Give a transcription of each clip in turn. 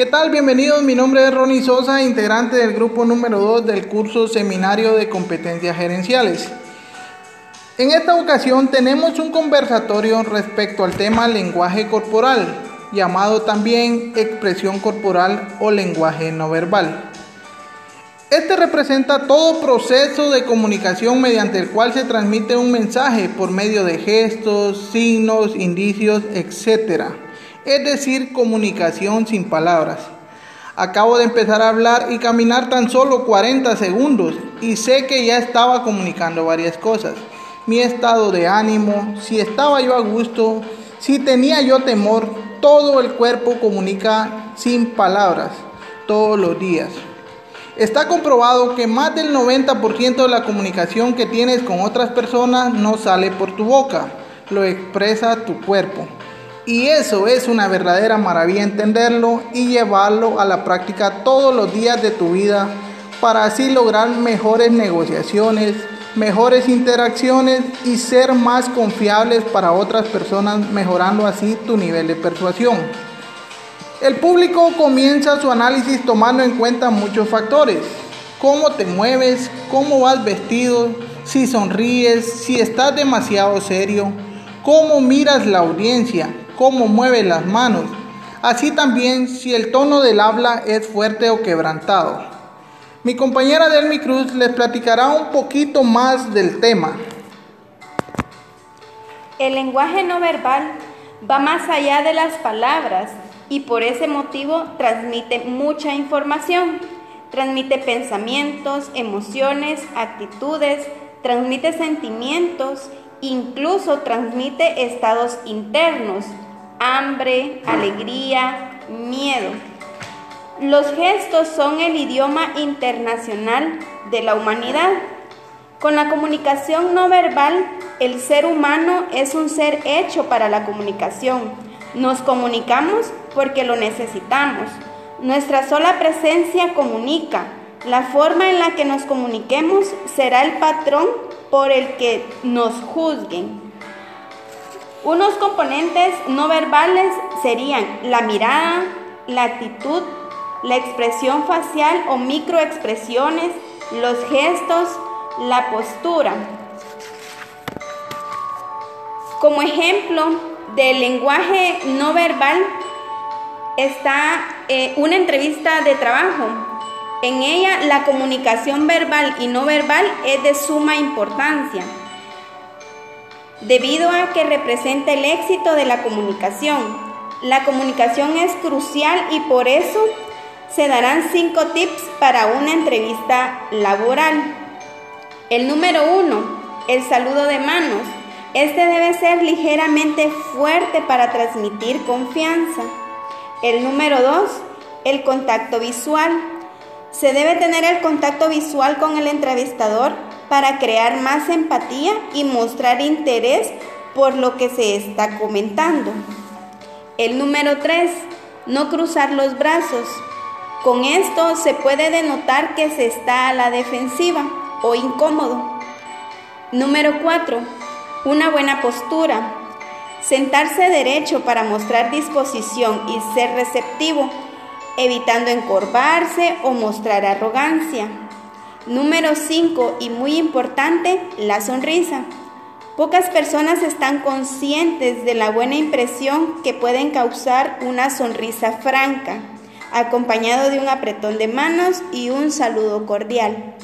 ¿Qué tal? Bienvenidos, mi nombre es Ronnie Sosa, integrante del grupo número 2 del curso Seminario de Competencias Gerenciales. En esta ocasión tenemos un conversatorio respecto al tema lenguaje corporal, llamado también expresión corporal o lenguaje no verbal. Este representa todo proceso de comunicación mediante el cual se transmite un mensaje por medio de gestos, signos, indicios, etc es decir, comunicación sin palabras. Acabo de empezar a hablar y caminar tan solo 40 segundos y sé que ya estaba comunicando varias cosas. Mi estado de ánimo, si estaba yo a gusto, si tenía yo temor, todo el cuerpo comunica sin palabras todos los días. Está comprobado que más del 90% de la comunicación que tienes con otras personas no sale por tu boca, lo expresa tu cuerpo. Y eso es una verdadera maravilla entenderlo y llevarlo a la práctica todos los días de tu vida para así lograr mejores negociaciones, mejores interacciones y ser más confiables para otras personas, mejorando así tu nivel de persuasión. El público comienza su análisis tomando en cuenta muchos factores. Cómo te mueves, cómo vas vestido, si sonríes, si estás demasiado serio, cómo miras la audiencia, cómo mueve las manos, así también si el tono del habla es fuerte o quebrantado. Mi compañera Delmi Cruz les platicará un poquito más del tema. El lenguaje no verbal va más allá de las palabras y por ese motivo transmite mucha información. Transmite pensamientos, emociones, actitudes, transmite sentimientos, incluso transmite estados internos hambre, alegría, miedo. Los gestos son el idioma internacional de la humanidad. Con la comunicación no verbal, el ser humano es un ser hecho para la comunicación. Nos comunicamos porque lo necesitamos. Nuestra sola presencia comunica. La forma en la que nos comuniquemos será el patrón por el que nos juzguen. Unos componentes no verbales serían la mirada, la actitud, la expresión facial o microexpresiones, los gestos, la postura. Como ejemplo del lenguaje no verbal está eh, una entrevista de trabajo. En ella la comunicación verbal y no verbal es de suma importancia debido a que representa el éxito de la comunicación. La comunicación es crucial y por eso se darán cinco tips para una entrevista laboral. El número uno, el saludo de manos. Este debe ser ligeramente fuerte para transmitir confianza. El número dos, el contacto visual. Se debe tener el contacto visual con el entrevistador para crear más empatía y mostrar interés por lo que se está comentando. El número 3, no cruzar los brazos. Con esto se puede denotar que se está a la defensiva o incómodo. Número 4, una buena postura. Sentarse derecho para mostrar disposición y ser receptivo, evitando encorvarse o mostrar arrogancia. Número 5 y muy importante, la sonrisa. Pocas personas están conscientes de la buena impresión que pueden causar una sonrisa franca, acompañado de un apretón de manos y un saludo cordial.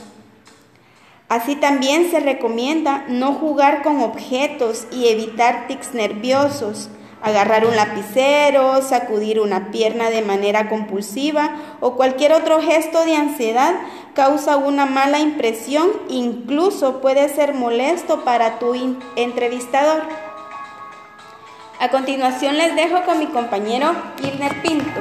Así también se recomienda no jugar con objetos y evitar tics nerviosos, agarrar un lapicero, sacudir una pierna de manera compulsiva o cualquier otro gesto de ansiedad causa una mala impresión, incluso puede ser molesto para tu entrevistador. A continuación les dejo con mi compañero Gilner Pinto.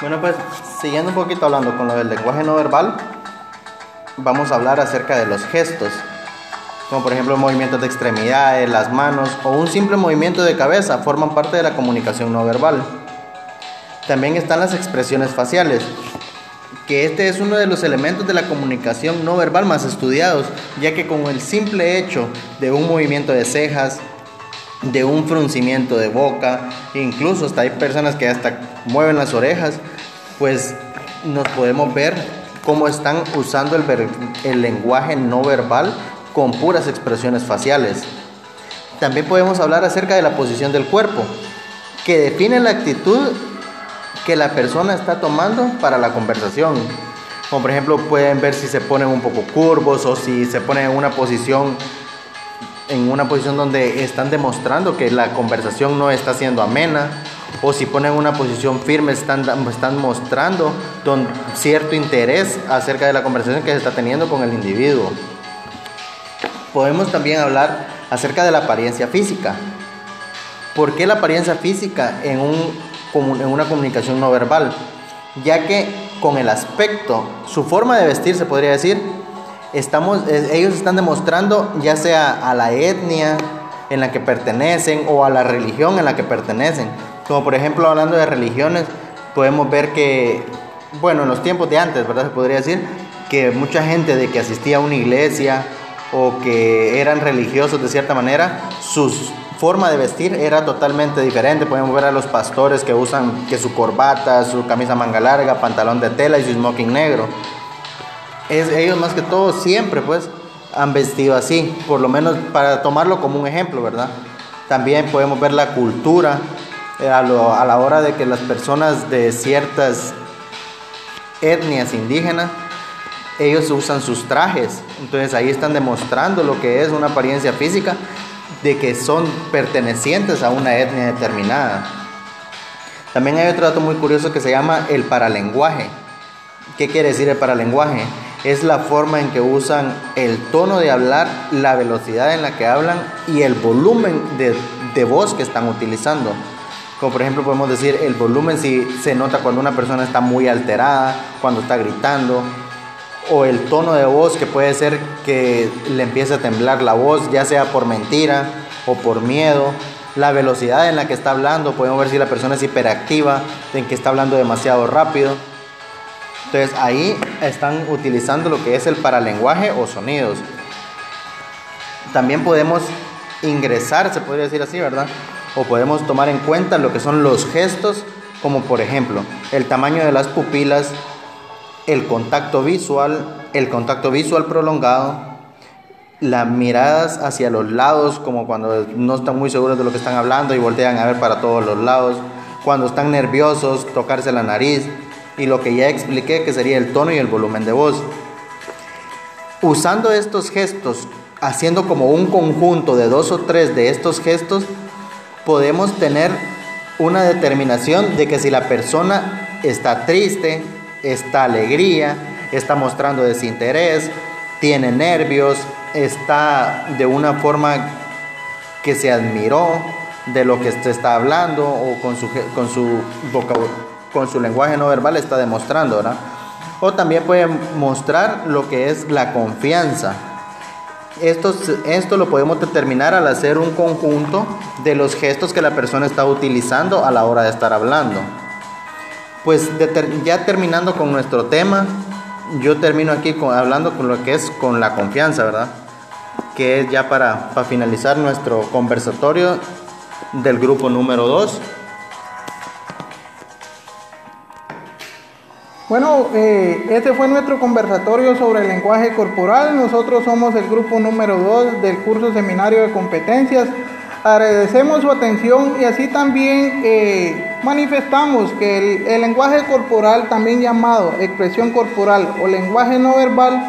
Bueno, pues siguiendo un poquito hablando con lo del lenguaje no verbal, vamos a hablar acerca de los gestos, como por ejemplo movimientos de extremidades, las manos o un simple movimiento de cabeza forman parte de la comunicación no verbal. También están las expresiones faciales, que este es uno de los elementos de la comunicación no verbal más estudiados, ya que con el simple hecho de un movimiento de cejas, de un fruncimiento de boca, incluso hasta hay personas que hasta mueven las orejas, pues nos podemos ver cómo están usando el, el lenguaje no verbal con puras expresiones faciales. También podemos hablar acerca de la posición del cuerpo, que define la actitud que la persona está tomando para la conversación. Como por ejemplo pueden ver si se ponen un poco curvos o si se ponen en una posición en una posición donde están demostrando que la conversación no está siendo amena o si ponen una posición firme están, están mostrando cierto interés acerca de la conversación que se está teniendo con el individuo. Podemos también hablar acerca de la apariencia física. ¿Por qué la apariencia física en, un, en una comunicación no verbal? Ya que con el aspecto, su forma de vestir se podría decir, estamos, ellos están demostrando ya sea a la etnia en la que pertenecen o a la religión en la que pertenecen. Como por ejemplo hablando de religiones, podemos ver que, bueno, en los tiempos de antes, ¿verdad? Se podría decir que mucha gente de que asistía a una iglesia o que eran religiosos de cierta manera, su forma de vestir era totalmente diferente. Podemos ver a los pastores que usan que su corbata, su camisa manga larga, pantalón de tela y su smoking negro ellos más que todo siempre pues han vestido así, por lo menos para tomarlo como un ejemplo, ¿verdad? También podemos ver la cultura eh, a, a la hora de que las personas de ciertas etnias indígenas, ellos usan sus trajes, entonces ahí están demostrando lo que es una apariencia física de que son pertenecientes a una etnia determinada. También hay otro dato muy curioso que se llama el paralenguaje. ¿Qué quiere decir el paralenguaje? es la forma en que usan el tono de hablar, la velocidad en la que hablan y el volumen de, voz que están utilizando. Como por ejemplo podemos decir el volumen si se nota cuando una persona está muy alterada, cuando está gritando, o el tono de voz que puede ser que le empiece a temblar la voz, ya sea por mentira o por miedo. La velocidad en la que está hablando, podemos ver si la persona es hiperactiva, en que está hablando demasiado rápido. Entonces ahí están utilizando lo que es el paralenguaje o sonidos. También podemos ingresar, se podría decir así, ¿verdad? O podemos tomar en cuenta lo que son los gestos, como por ejemplo el tamaño de las pupilas, el contacto visual, el contacto visual prolongado, las miradas hacia los lados, como cuando no están muy seguros de lo que están hablando y voltean a ver para todos los lados, cuando están nerviosos, tocarse la nariz, y lo que ya expliqué que sería el tono y el volumen de voz. Usando estos gestos, haciendo como un conjunto de dos o tres de estos gestos, podemos tener una determinación de que si la persona está triste, está alegría, está mostrando desinterés, tiene nervios, está de una forma que se admiró de lo que se está hablando o con su, con su con su lenguaje no verbal está demostrando, ¿verdad? O también puede mostrar lo que es la confianza. Esto, esto lo podemos determinar al hacer un conjunto de los gestos que la persona está utilizando a la hora de estar hablando. Pues ya terminando con nuestro tema, yo termino aquí hablando con lo que es con la confianza, ¿verdad? Que es ya para, para finalizar nuestro conversatorio del grupo número 2. Bueno, eh, este fue nuestro conversatorio sobre el lenguaje corporal. Nosotros somos el grupo número 2 del curso Seminario de Competencias. Agradecemos su atención y así también eh, manifestamos que el lenguaje corporal, también llamado expresión corporal o lenguaje no verbal,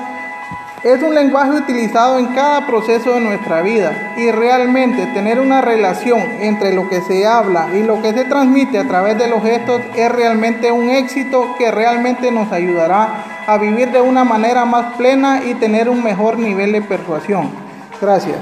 es un lenguaje utilizado en cada proceso de nuestra vida y realmente tener una relación entre lo que se habla y lo que se transmite a través de los gestos es realmente un éxito que realmente nos ayudará a vivir de una manera más plena y tener un mejor nivel de persuasión. Gracias.